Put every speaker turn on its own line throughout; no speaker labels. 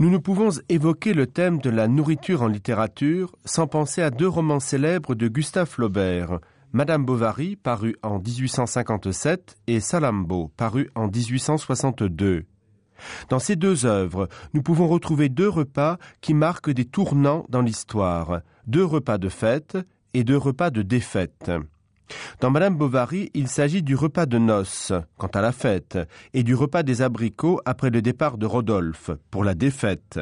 Nous ne pouvons évoquer le thème de la nourriture en littérature sans penser à deux romans célèbres de Gustave Flaubert, Madame Bovary, paru en 1857, et Salambo, paru en 1862. Dans ces deux œuvres, nous pouvons retrouver deux repas qui marquent des tournants dans l'histoire, deux repas de fête et deux repas de défaite. Dans Madame Bovary, il s'agit du repas de noces, quant à la fête, et du repas des abricots après le départ de Rodolphe, pour la défaite.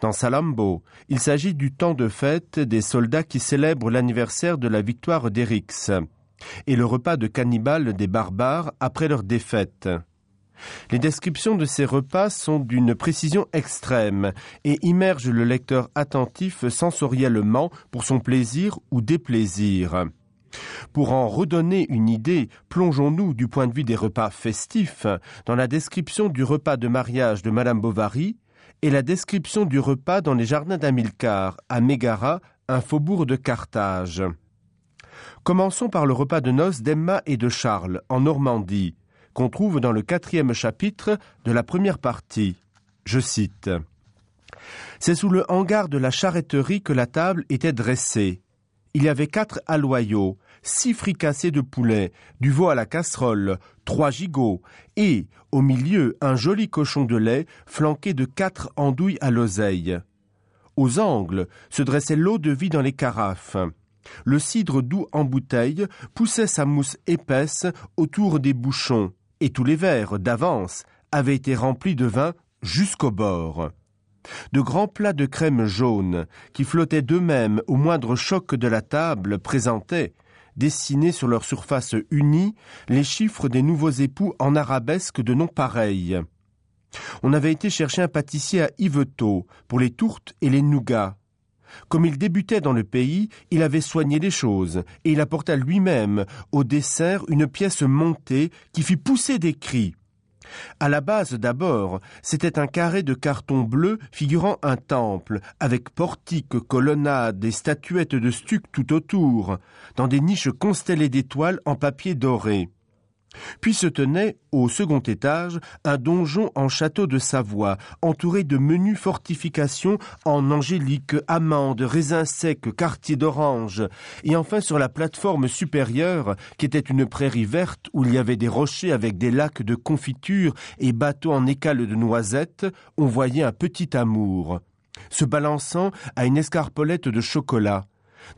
Dans Salambo, il s'agit du temps de fête des soldats qui célèbrent l'anniversaire de la victoire d'Erix, et le repas de cannibales des barbares après leur défaite. Les descriptions de ces repas sont d'une précision extrême et immergent le lecteur attentif sensoriellement pour son plaisir ou déplaisir. Pour en redonner une idée, plongeons-nous du point de vue des repas festifs dans la description du repas de mariage de Madame Bovary et la description du repas dans les jardins d'Amilcar, à Mégara, un faubourg de Carthage. Commençons par le repas de noces d'Emma et de Charles, en Normandie, qu'on trouve dans le quatrième chapitre de la première partie. Je cite. C'est sous le hangar de la charretterie que la table était dressée. Il y avait quatre aloyaux, six fricassés de poulet, du veau à la casserole, trois gigots, et, au milieu, un joli cochon de lait flanqué de quatre andouilles à l'oseille. Aux angles se dressait l'eau de vie dans les carafes. Le cidre doux en bouteille poussait sa mousse épaisse autour des bouchons, et tous les verres d'avance avaient été remplis de vin jusqu'au bord. De grands plats de crème jaune, qui flottaient d'eux-mêmes au moindre choc de la table, présentaient, dessinés sur leur surface unie, les chiffres des nouveaux époux en arabesque de noms pareils. On avait été chercher un pâtissier à Yvetot pour les tourtes et les nougats. Comme il débutait dans le pays, il avait soigné les choses, et il apporta lui-même au dessert une pièce montée qui fit pousser des cris. À la base d'abord, c'était un carré de carton bleu figurant un temple, avec portique, colonnade et statuettes de stuc tout autour, dans des niches constellées d'étoiles en papier doré. Puis se tenait, au second étage, un donjon en château de Savoie, entouré de menues fortifications en angélique, amandes, raisins secs, quartiers d'orange, et enfin sur la plateforme supérieure, qui était une prairie verte où il y avait des rochers avec des lacs de confiture et bateaux en écales de noisettes, on voyait un petit amour, se balançant à une escarpolette de chocolat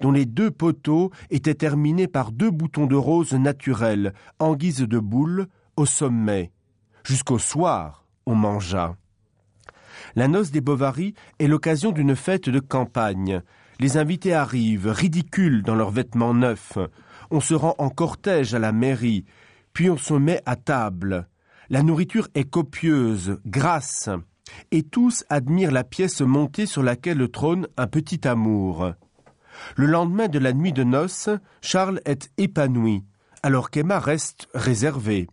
dont les deux poteaux étaient terminés par deux boutons de rose naturels, en guise de boule, au sommet. Jusqu'au soir, on mangea. La noce des Bovary est l'occasion d'une fête de campagne. Les invités arrivent, ridicules dans leurs vêtements neufs. On se rend en cortège à la mairie, puis on se met à table. La nourriture est copieuse, grasse, et tous admirent la pièce montée sur laquelle trône un petit amour. Le lendemain de la nuit de noces, Charles est épanoui, alors qu'Emma reste réservée.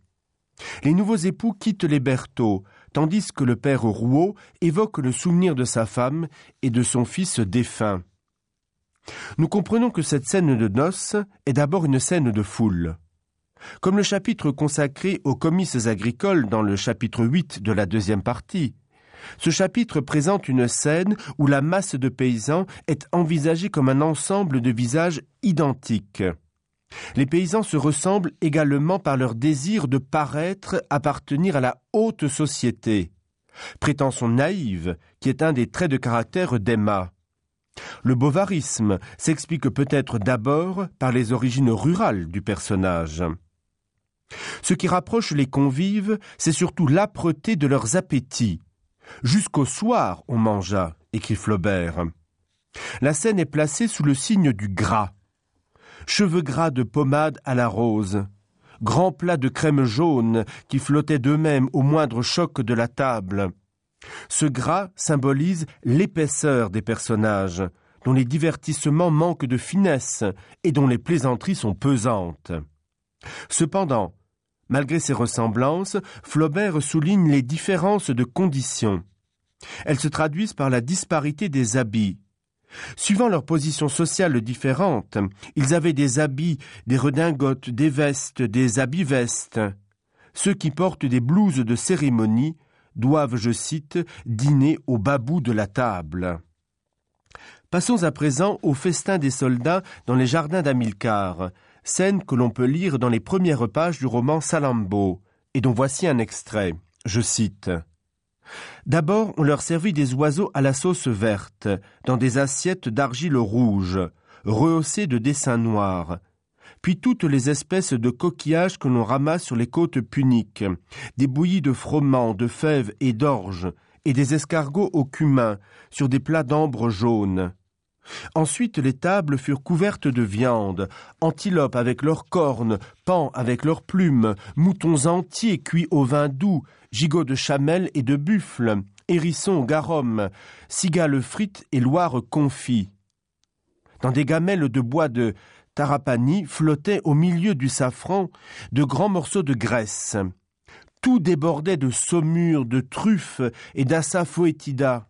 Les nouveaux époux quittent les Berthaud, tandis que le père Rouault évoque le souvenir de sa femme et de son fils défunt. Nous comprenons que cette scène de noces est d'abord une scène de foule. Comme le chapitre consacré aux comices agricoles dans le chapitre 8 de la deuxième partie, ce chapitre présente une scène où la masse de paysans est envisagée comme un ensemble de visages identiques. Les paysans se ressemblent également par leur désir de paraître appartenir à la haute société, prétention naïve qui est un des traits de caractère d'Emma. Le bovarisme s'explique peut-être d'abord par les origines rurales du personnage. Ce qui rapproche les convives, c'est surtout l'âpreté de leurs appétits, Jusqu'au soir on mangea, écrit Flaubert. La scène est placée sous le signe du gras. Cheveux gras de pommade à la rose, grands plats de crème jaune qui flottaient d'eux-mêmes au moindre choc de la table. Ce gras symbolise l'épaisseur des personnages, dont les divertissements manquent de finesse et dont les plaisanteries sont pesantes. Cependant, Malgré ces ressemblances, Flaubert souligne les différences de conditions. Elles se traduisent par la disparité des habits. Suivant leur position sociale différente, ils avaient des habits, des redingotes, des vestes, des habits-vestes. Ceux qui portent des blouses de cérémonie doivent, je cite, dîner au bas bout de la table. Passons à présent au festin des soldats dans les jardins d'Amilcar, scène que l'on peut lire dans les premières pages du roman Salambo, et dont voici un extrait. Je cite. D'abord, on leur servit des oiseaux à la sauce verte, dans des assiettes d'argile rouge, rehaussées de dessins noirs, puis toutes les espèces de coquillages que l'on ramasse sur les côtes puniques, des bouillies de froment, de fèves et d'orge, et des escargots au cumin, sur des plats d'ambre jaune. Ensuite les tables furent couvertes de viande, antilopes avec leurs cornes, pans avec leurs plumes, moutons entiers cuits au vin doux, gigots de chamel et de buffle, hérissons garum, cigales frites et loires confits. Dans des gamelles de bois de Tarapani flottaient au milieu du safran de grands morceaux de graisse. Tout débordait de saumure, de truffes et d'assafoetida.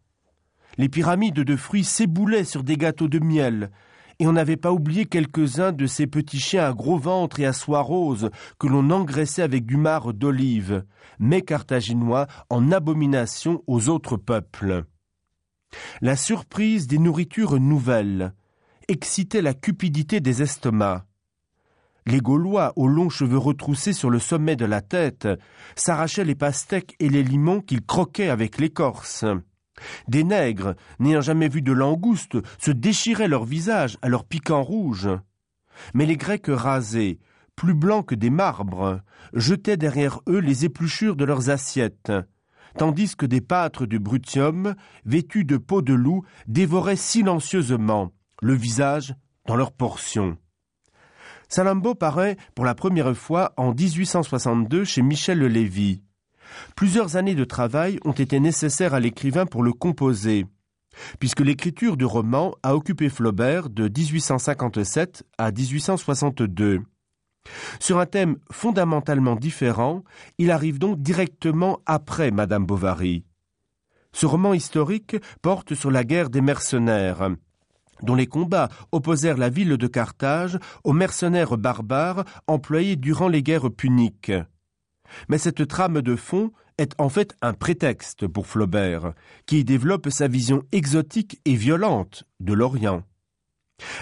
Les pyramides de fruits s'éboulaient sur des gâteaux de miel, et on n'avait pas oublié quelques-uns de ces petits chiens à gros ventre et à soie rose que l'on engraissait avec du marc d'olive, mais carthaginois en abomination aux autres peuples. La surprise des nourritures nouvelles, excitait la cupidité des estomacs. Les Gaulois, aux longs cheveux retroussés sur le sommet de la tête, s'arrachaient les pastèques et les limons qu'ils croquaient avec l'écorce. Des nègres, n'ayant jamais vu de langoustes, se déchiraient leur visage à leur piquant rouge. Mais les Grecs rasés, plus blancs que des marbres, jetaient derrière eux les épluchures de leurs assiettes, tandis que des pâtres du Brutium, vêtus de peau de loup, dévoraient silencieusement, le visage dans leur portion. Salambo paraît pour la première fois en 1862 chez Michel Lévy. Plusieurs années de travail ont été nécessaires à l'écrivain pour le composer, puisque l'écriture du roman a occupé Flaubert de 1857 à 1862. Sur un thème fondamentalement différent, il arrive donc directement après Madame Bovary. Ce roman historique porte sur la guerre des mercenaires, dont les combats opposèrent la ville de Carthage aux mercenaires barbares employés durant les guerres puniques. Mais cette trame de fond est en fait un prétexte pour Flaubert, qui développe sa vision exotique et violente de l'Orient.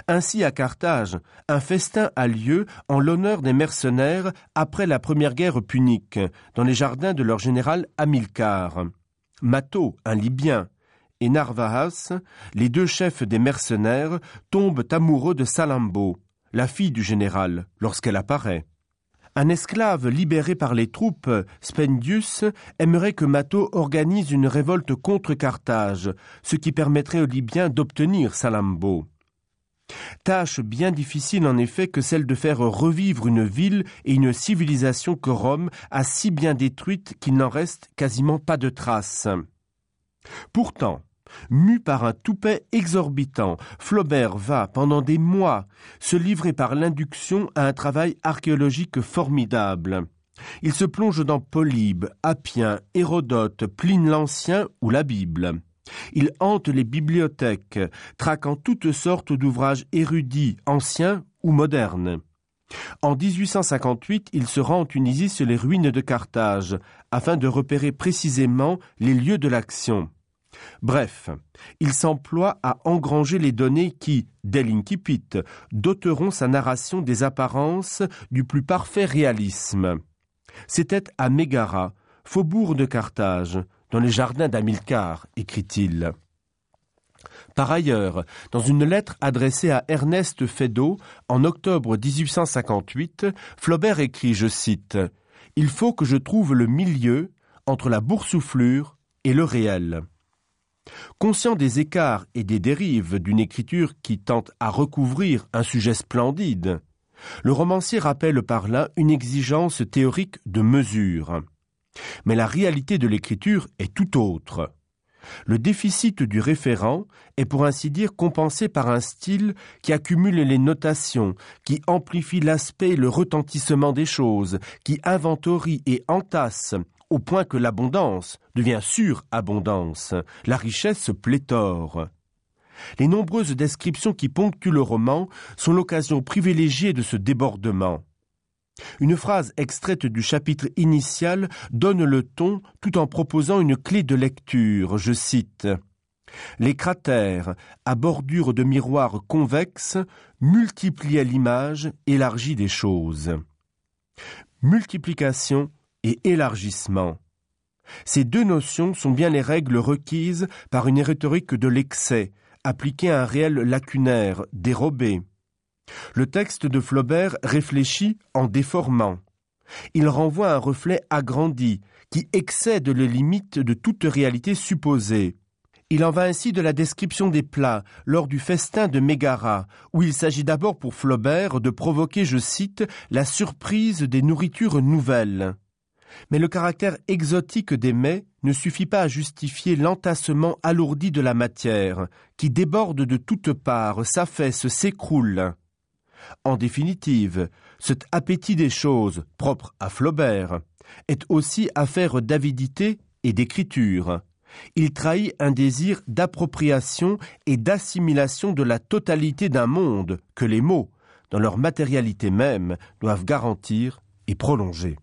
Ainsi, à Carthage, un festin a lieu en l'honneur des mercenaires après la première guerre punique, dans les jardins de leur général Hamilcar. Mato, un Libyen, et Narvaas, les deux chefs des mercenaires, tombent amoureux de Salambo, la fille du général, lorsqu'elle apparaît. Un esclave libéré par les troupes, Spendius, aimerait que Mato organise une révolte contre Carthage, ce qui permettrait aux Libyens d'obtenir Salambo. Tâche bien difficile en effet que celle de faire revivre une ville et une civilisation que Rome a si bien détruite qu'il n'en reste quasiment pas de traces. Pourtant, Mu par un toupet exorbitant, Flaubert va, pendant des mois, se livrer par l'induction à un travail archéologique formidable. Il se plonge dans Polybe, Appien, Hérodote, Pline l'Ancien ou la Bible. Il hante les bibliothèques, traquant toutes sortes d'ouvrages érudits, anciens ou modernes. En 1858, il se rend en Tunisie sur les ruines de Carthage, afin de repérer précisément les lieux de l'action. Bref, il s'emploie à engranger les données qui, dès l'incipit, doteront sa narration des apparences du plus parfait réalisme. C'était à Mégara, faubourg de Carthage, dans les jardins d'Amilcar, écrit-il. Par ailleurs, dans une lettre adressée à Ernest Feydeau en octobre 1858, Flaubert écrit, je cite, Il faut que je trouve le milieu entre la boursouflure et le réel. Conscient des écarts et des dérives d'une écriture qui tente à recouvrir un sujet splendide, le romancier rappelle par là une exigence théorique de mesure. Mais la réalité de l'écriture est tout autre. Le déficit du référent est pour ainsi dire compensé par un style qui accumule les notations, qui amplifie l'aspect et le retentissement des choses, qui inventorie et entasse au point que l'abondance devient surabondance, la richesse pléthore. Les nombreuses descriptions qui ponctuent le roman sont l'occasion privilégiée de ce débordement. Une phrase extraite du chapitre initial donne le ton tout en proposant une clé de lecture. Je cite Les cratères, à bordure de miroirs convexes, multipliaient l'image élargie des choses. Multiplication et élargissement. Ces deux notions sont bien les règles requises par une rhétorique de l'excès, appliquée à un réel lacunaire, dérobé. Le texte de Flaubert réfléchit en déformant. Il renvoie un reflet agrandi qui excède les limites de toute réalité supposée. Il en va ainsi de la description des plats lors du festin de Mégara, où il s'agit d'abord pour Flaubert de provoquer, je cite, la surprise des nourritures nouvelles. Mais le caractère exotique des mets ne suffit pas à justifier l'entassement alourdi de la matière, qui déborde de toutes parts, s'affaisse, s'écroule. En définitive, cet appétit des choses, propre à Flaubert, est aussi affaire d'avidité et d'écriture. Il trahit un désir d'appropriation et d'assimilation de la totalité d'un monde que les mots, dans leur matérialité même, doivent garantir et prolonger.